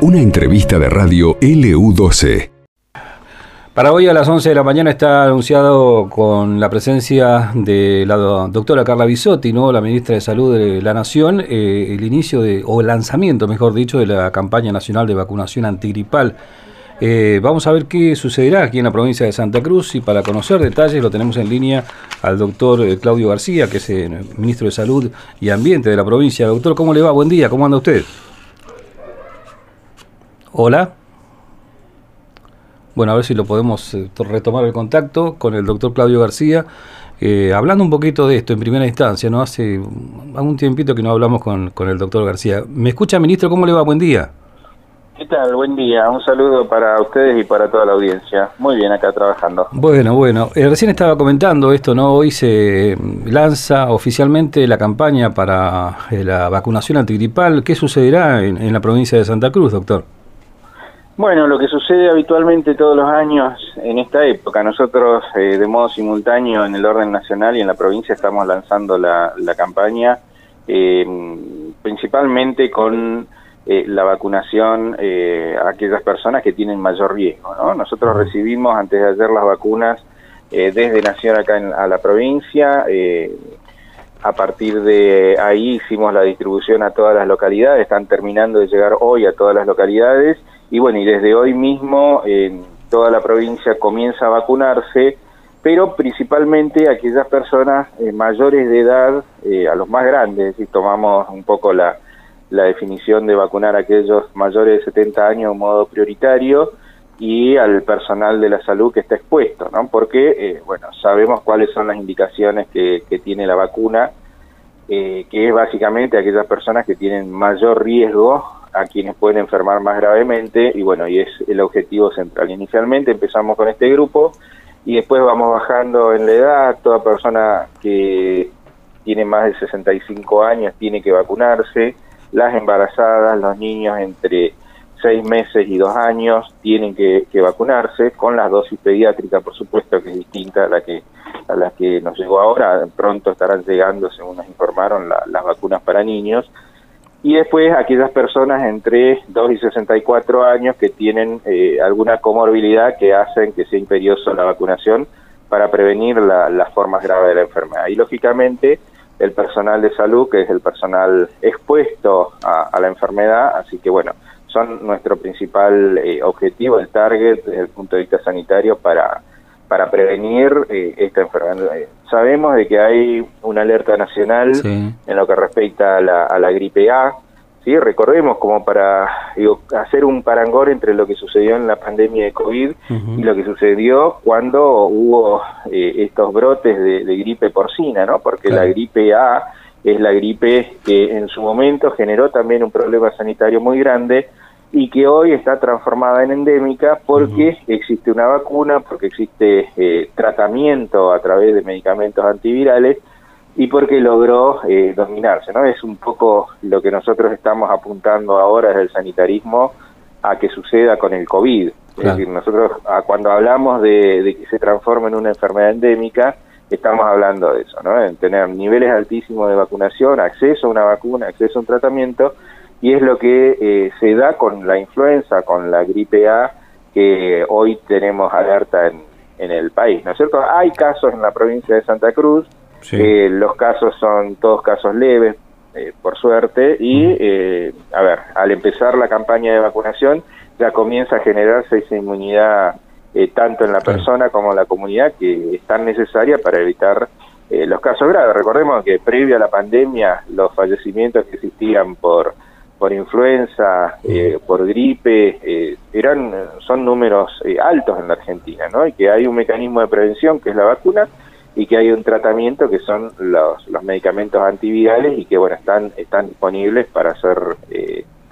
Una entrevista de radio LU12. Para hoy a las 11 de la mañana está anunciado con la presencia de la doctora Carla Bisotti, ¿no? la ministra de Salud de la Nación, eh, el inicio de, o lanzamiento, mejor dicho, de la campaña nacional de vacunación antigripal. Eh, vamos a ver qué sucederá aquí en la provincia de Santa Cruz y para conocer detalles lo tenemos en línea al doctor eh, Claudio García, que es el ministro de Salud y Ambiente de la provincia. Doctor, ¿cómo le va? Buen día, ¿cómo anda usted? Hola. Bueno, a ver si lo podemos eh, retomar el contacto con el doctor Claudio García. Eh, hablando un poquito de esto en primera instancia, ¿no? Hace algún tiempito que no hablamos con el doctor García. ¿Me escucha, ministro? ¿Cómo le va? Buen día. ¿Qué tal? Buen día. Un saludo para ustedes y para toda la audiencia. Muy bien acá trabajando. Bueno, bueno. Eh, recién estaba comentando esto, ¿no? Hoy se lanza oficialmente la campaña para la vacunación antigripal. ¿Qué sucederá en la provincia de Santa Cruz, doctor? Bueno, lo que sucede habitualmente todos los años en esta época, nosotros eh, de modo simultáneo en el orden nacional y en la provincia estamos lanzando la, campaña eh, principalmente con eh, la vacunación a aquellas personas que tienen mayor riesgo. ¿no? Nosotros recibimos antes de ayer las vacunas desde Nación acá en, a la provincia. a partir de ahí hicimos la distribución a todas las localidades, están terminando de llegar hoy a todas las localidades y bueno, y desde hoy mismo en toda la provincia comienza a vacunarse, pero principalmente aquellas personas eh, mayores de edad, eh, a los más grandes, si tomamos un poco la, la definición de vacunar a aquellos mayores de 70 años en modo prioritario y al personal de la salud que está expuesto, ¿no? Porque, eh, bueno, sabemos cuáles son las indicaciones que, tiene la vacuna, que es básicamente aquellas personas que tienen mayor riesgo a quienes pueden enfermar más gravemente y bueno, y es el objetivo central. Inicialmente empezamos con este grupo y después vamos bajando en la edad, toda persona que tiene más de 65 años tiene que vacunarse, las embarazadas, los niños entre 6 meses y 2 años tienen que, vacunarse con la dosis pediátrica, por supuesto que es distinta a la que a la que nos llegó ahora, pronto estarán llegando, según nos informaron, las vacunas para niños y después aquellas personas entre 2 y 64 años que tienen eh, alguna comorbilidad que hacen que sea imperioso la vacunación para prevenir las formas graves de la enfermedad. Y lógicamente el personal de salud, que es el personal expuesto a, la enfermedad, así que bueno, son nuestro principal eh, objetivo, el target desde el punto de vista sanitario para, para prevenir eh, esta enfermedad. Sabemos de que hay una alerta nacional en lo que respecta a la, a la gripe A. ¿sí? Recordemos como para hacer un parangón entre lo que sucedió en la pandemia de COVID y lo que sucedió cuando hubo eh, estos brotes de, gripe porcina, ¿no? Porque la gripe A es la gripe que en su momento generó también un problema sanitario muy grande y que hoy está transformada en endémica porque existe una vacuna, porque existe eh, tratamiento a través de medicamentos antivirales y porque logró eh, dominarse, ¿no? Es un poco lo que nosotros estamos apuntando ahora desde el sanitarismo a que suceda con el COVID. Es decir, nosotros cuando hablamos de, de, que se transforme en una enfermedad endémica, estamos hablando de eso, ¿no? En tener niveles altísimos de vacunación, acceso a una vacuna, acceso a un tratamiento y es lo que eh, se da con la influenza, con la gripe A, que hoy tenemos alerta en, en el país, ¿no es cierto? Hay casos en la provincia de Santa Cruz, eh, los casos son todos casos leves, eh, por suerte, y, eh, a ver, al empezar la campaña de vacunación, ya comienza a generarse esa inmunidad tanto en la persona como en la comunidad que es tan necesaria para evitar los casos graves. Recordemos que previo a la pandemia, los fallecimientos que existían por por influenza, eh, por gripe, eh, eran son números eh, altos en la Argentina, ¿no? Y que hay un mecanismo de prevención que es la vacuna y que hay un tratamiento que son los, los medicamentos antivirales y que bueno están están disponibles para ser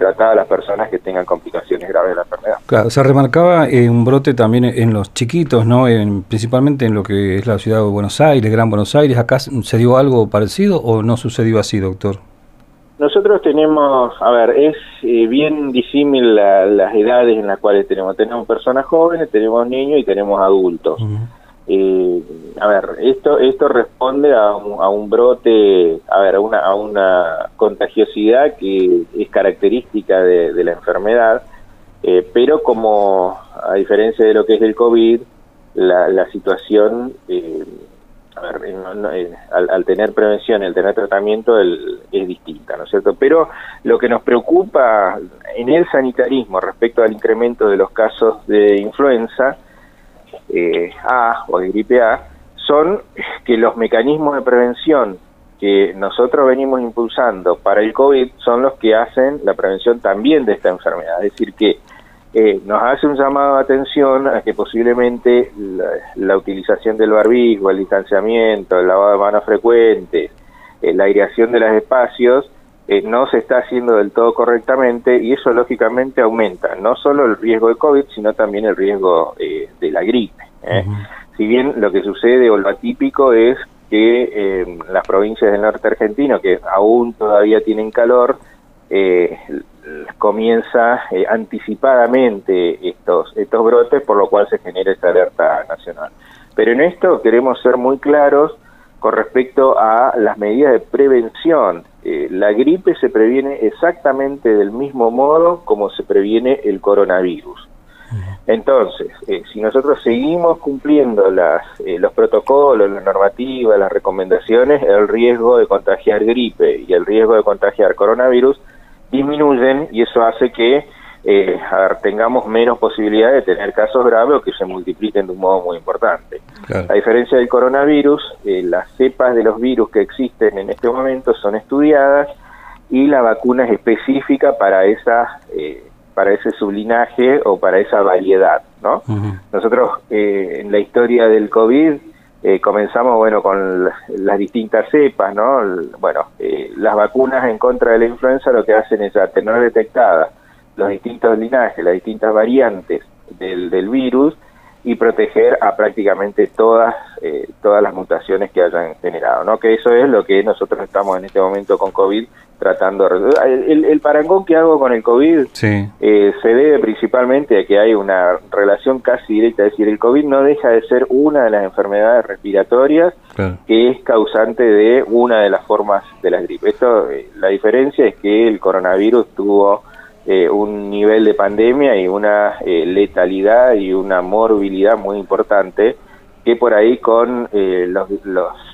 tratadas las personas que tengan complicaciones graves de la enfermedad. Claro, se remarcaba un brote también en los chiquitos, ¿no? En, principalmente en lo que es la ciudad de Buenos Aires, Gran Buenos Aires. ¿Acá se dio algo parecido o no sucedió así, doctor? Nosotros tenemos, a ver, es eh, bien disímil las edades en las cuales tenemos. Tenemos personas jóvenes, tenemos niños y tenemos adultos. Eh, a ver, esto esto responde a un, brote, a ver, a una, a contagiosidad que es característica de, la enfermedad, eh, pero como a diferencia de lo que es el COVID, la, situación, eh, a ver, al, tener prevención, al tener tratamiento, es distinta, ¿no es cierto? Pero lo que nos preocupa en el sanitarismo respecto al incremento de los casos de influenza, eh, A o de gripe A son que los mecanismos de prevención que nosotros venimos impulsando para el COVID son los que hacen la prevención también de esta enfermedad. Es decir, que eh, nos hace un llamado de atención a que posiblemente la, utilización del barbijo, el distanciamiento, el lavado de manos frecuente, eh, la aireación de los espacios, eh, no se está haciendo del todo correctamente y eso lógicamente aumenta no solo el riesgo de COVID, sino también el riesgo eh, de la gripe. ¿eh? Si bien lo que sucede o lo atípico es que las provincias del norte argentino, que aún todavía tienen calor, comienza anticipadamente estos, estos brotes, por lo cual se genera esta alerta nacional. Pero en esto queremos ser muy claros con respecto a las medidas de prevención eh, la gripe se previene exactamente del mismo modo como se previene el coronavirus. Entonces, eh, si nosotros seguimos cumpliendo las, eh, los protocolos, las normativas, las recomendaciones, el riesgo de contagiar gripe y el riesgo de contagiar coronavirus disminuyen y eso hace que eh, tengamos menos posibilidad de tener casos graves o que se multipliquen de un modo muy importante. A diferencia del coronavirus, eh, las cepas de los virus que existen en este momento son estudiadas y la vacuna es específica para esa eh, para ese sublinaje o para esa variedad, ¿no? Nosotros eh, en la historia del COVID comenzamos, bueno, con las distintas cepas, ¿no? Bueno, las vacunas en contra de la influenza lo que hacen es tener detectadas los distintos linajes, las distintas variantes del, del virus y proteger a prácticamente todas eh, todas las mutaciones que hayan generado, ¿no? Que eso es lo que nosotros estamos en este momento con COVID tratando de el, el, parangón que hago con el COVID eh, se debe principalmente a que hay una relación casi directa, es decir, el COVID no deja de ser una de las enfermedades respiratorias que es causante de una de las formas de la gripe. Esto, eh, la diferencia es que el coronavirus tuvo eh, un nivel de pandemia y una eh, letalidad y una morbilidad muy importante que por ahí con eh, los,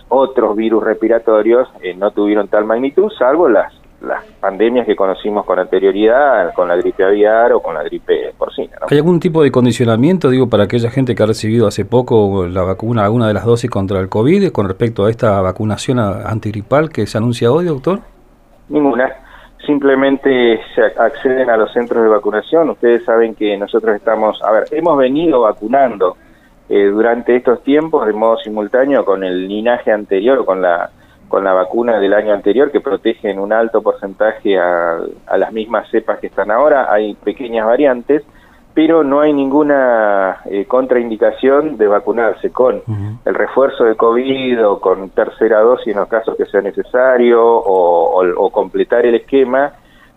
otros virus respiratorios no tuvieron tal magnitud, salvo las, las pandemias que conocimos con anterioridad, con la gripe aviar o con la gripe porcina. ¿Hay algún tipo de condicionamiento, digo, para aquella gente que ha recibido hace poco la vacuna, alguna de las dosis contra el COVID, con respecto a esta vacunación antigripal que se anuncia hoy, doctor? Ninguna simplemente se acceden a los centros de vacunación. Ustedes saben que nosotros estamos, a ver, hemos venido vacunando eh, durante estos tiempos de modo simultáneo con el linaje anterior, con la con la vacuna del año anterior que protege en un alto porcentaje a, a las mismas cepas que están ahora. Hay pequeñas variantes pero no hay ninguna eh, contraindicación de vacunarse con el refuerzo de COVID o con tercera dosis en los casos que sea necesario o, completar el esquema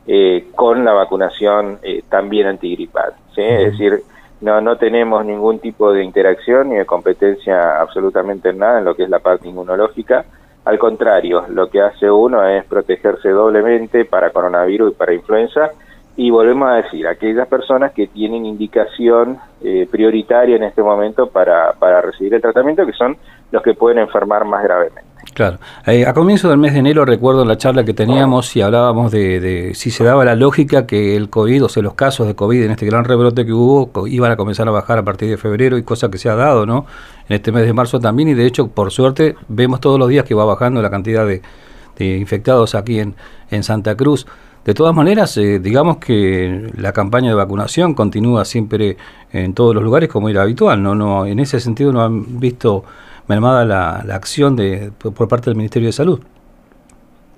eh, con la vacunación eh, también antigripal. Es decir, no, no tenemos ningún tipo de interacción ni de competencia absolutamente en nada en lo que es la parte inmunológica. Al contrario, lo que hace uno es protegerse doblemente para coronavirus y para influenza y volvemos a decir, aquellas personas que tienen indicación eh, prioritaria en este momento para, para recibir el tratamiento, que son los que pueden enfermar más gravemente. Claro. Eh, a comienzo del mes de enero recuerdo la charla que teníamos y hablábamos de, de, si se daba la lógica que el COVID, o sea, los casos de COVID en este gran rebrote que hubo, iban a comenzar a bajar a partir de febrero y cosa que se ha dado, ¿no? En este mes de marzo también y de hecho, por suerte, vemos todos los días que va bajando la cantidad de, de infectados aquí en, en Santa Cruz. De todas maneras, eh, digamos que la campaña de vacunación continúa siempre en todos los lugares como era habitual. No, no, en ese sentido no han visto mermada la, la acción de por parte del Ministerio de Salud.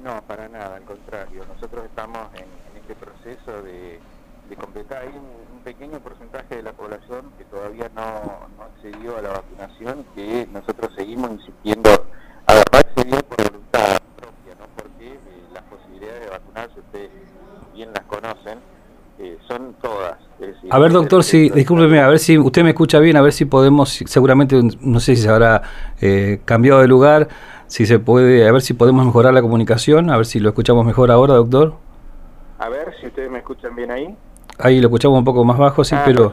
No, para nada, al contrario. Nosotros estamos en, este proceso de, completar. Hay un, pequeño porcentaje de la población que todavía no, no accedió a la vacunación, que nosotros seguimos insistiendo a la accedió por voluntad propia, ¿no? Porque eh, las posibilidades de vacunarse, ustedes bien las conocen, son todas. A ver, doctor, si, discúlpeme, a ver si usted me escucha bien, a ver si podemos, seguramente, no sé si se habrá cambiado de lugar, si se puede, a ver si podemos mejorar la comunicación, a ver si lo escuchamos mejor ahora, doctor. A ver si ustedes me escuchan bien ahí. Ahí lo escuchamos un poco más bajo, sí, ah, pero...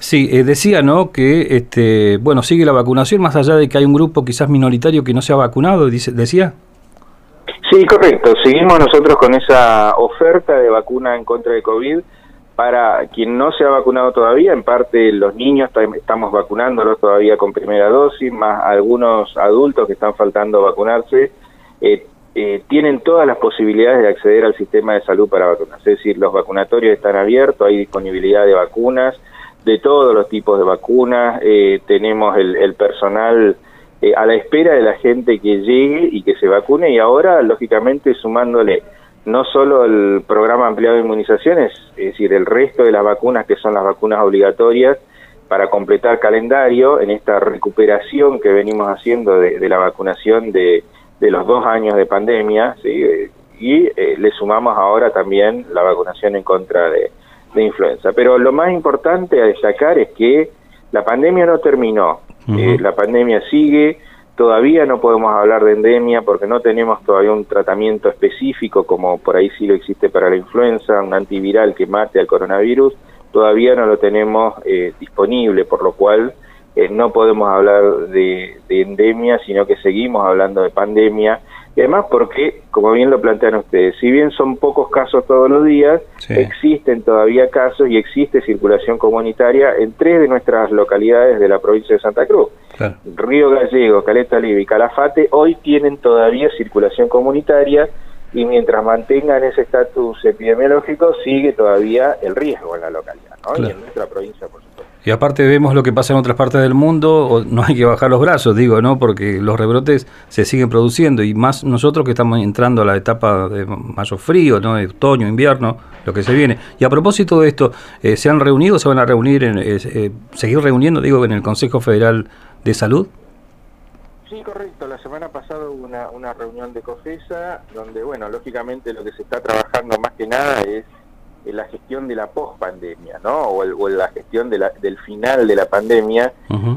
Sí, eh, decía, ¿no? Que, este, bueno, sigue la vacunación, más allá de que hay un grupo quizás minoritario que no se ha vacunado, dice, decía. Sí, correcto. Seguimos nosotros con esa oferta de vacuna en contra de COVID para quien no se ha vacunado todavía, en parte los niños estamos vacunándolos todavía con primera dosis, más algunos adultos que están faltando vacunarse. Eh, eh, tienen todas las posibilidades de acceder al sistema de salud para vacunarse. Es decir, los vacunatorios están abiertos, hay disponibilidad de vacunas, de todos los tipos de vacunas, eh, tenemos el, personal eh, a la espera de la gente que llegue y que se vacune y ahora, lógicamente, sumándole no solo el programa ampliado de inmunizaciones, es decir, el resto de las vacunas que son las vacunas obligatorias para completar calendario en esta recuperación que venimos haciendo de, la vacunación de, los dos años de pandemia, y eh, le sumamos ahora también la vacunación en contra de, de influenza. Pero lo más importante a destacar es que la pandemia no terminó, eh, la pandemia sigue, todavía no podemos hablar de endemia porque no tenemos todavía un tratamiento específico como por ahí sí lo existe para la influenza, un antiviral que mate al coronavirus, todavía no lo tenemos eh, disponible, por lo cual eh, no podemos hablar de, de endemia, sino que seguimos hablando de pandemia y además porque, como bien lo plantean ustedes, si bien son pocos casos todos los días, existen todavía casos y existe circulación comunitaria en tres de nuestras localidades de la provincia de Santa Cruz. Río Gallego, Caleta Libre y Calafate hoy tienen todavía circulación comunitaria y mientras mantengan ese estatus epidemiológico sigue todavía el riesgo en la localidad, ¿no? y en nuestra provincia, por supuesto. Y aparte vemos lo que pasa en otras partes del mundo, no hay que bajar los brazos, digo, ¿no? Porque los rebrotes se siguen produciendo y más nosotros que estamos entrando a la etapa de mayo frío, ¿no? De otoño, invierno, lo que se viene. Y a propósito de esto, eh, ¿se han reunido, se van a reunir, en, eh, seguir reuniendo, digo, en el Consejo Federal de Salud? Sí, correcto. La semana pasada hubo una, una reunión de COFESA donde, bueno, lógicamente lo que se está trabajando más que nada es la gestión de la pospandemia, ¿no? O, la gestión de la, del final de la pandemia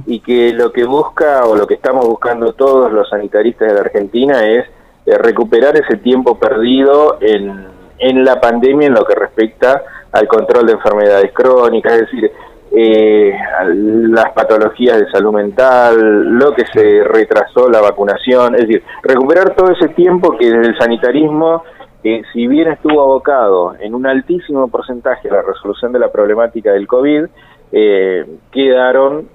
y que lo que busca o lo que estamos buscando todos los sanitaristas de la Argentina es eh, recuperar ese tiempo perdido en, en la pandemia en lo que respecta al control de enfermedades crónicas, es decir, eh, las patologías de salud mental, lo que se retrasó la vacunación, es decir, recuperar todo ese tiempo que desde el sanitarismo que si bien estuvo abocado en un altísimo porcentaje a la resolución de la problemática del COVID, eh, quedaron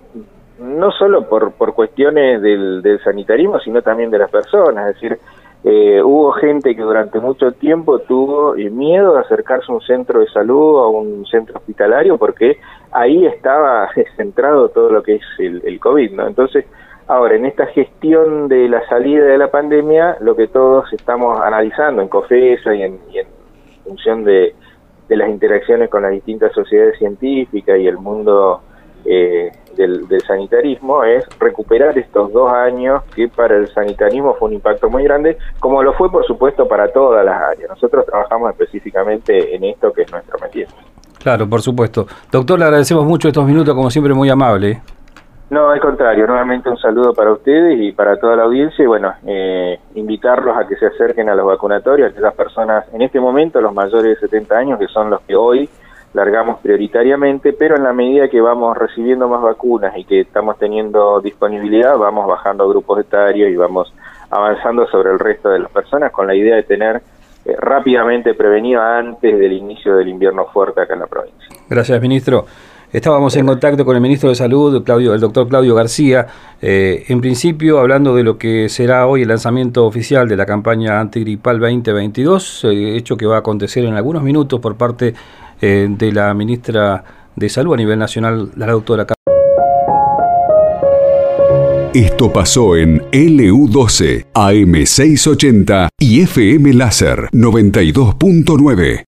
no solo por, por cuestiones del, del, sanitarismo, sino también de las personas. Es decir, eh, hubo gente que durante mucho tiempo tuvo eh, miedo de acercarse a un centro de salud a un centro hospitalario porque ahí estaba centrado todo lo que es el, el COVID, ¿no? Entonces, Ahora, en esta gestión de la salida de la pandemia, lo que todos estamos analizando en COFESA y en, función de, las interacciones con las distintas sociedades científicas y el mundo eh, del, sanitarismo es recuperar estos dos años que para el sanitarismo fue un impacto muy grande, como lo fue por supuesto para todas las áreas. Nosotros trabajamos específicamente en esto que es nuestro métier. Claro, por supuesto. Doctor, le agradecemos mucho estos minutos, como siempre, muy amable. No, al contrario, nuevamente un saludo para ustedes y para toda la audiencia y bueno, eh, invitarlos a que se acerquen a los vacunatorios, a esas personas en este momento, los mayores de 70 años, que son los que hoy largamos prioritariamente, pero en la medida que vamos recibiendo más vacunas y que estamos teniendo disponibilidad, vamos bajando grupos etarios y vamos avanzando sobre el resto de las personas con la idea de tener eh, rápidamente prevenido antes del inicio del invierno fuerte acá en la provincia. Gracias, ministro. Estábamos en contacto con el ministro de Salud, el doctor Claudio García, eh, en principio hablando de lo que será hoy el lanzamiento oficial de la campaña antigripal 2022, eh, hecho que va a acontecer en algunos minutos por parte eh, de la ministra de Salud a nivel nacional, la doctora Esto pasó en LU12, AM680 y FM Láser 92.9.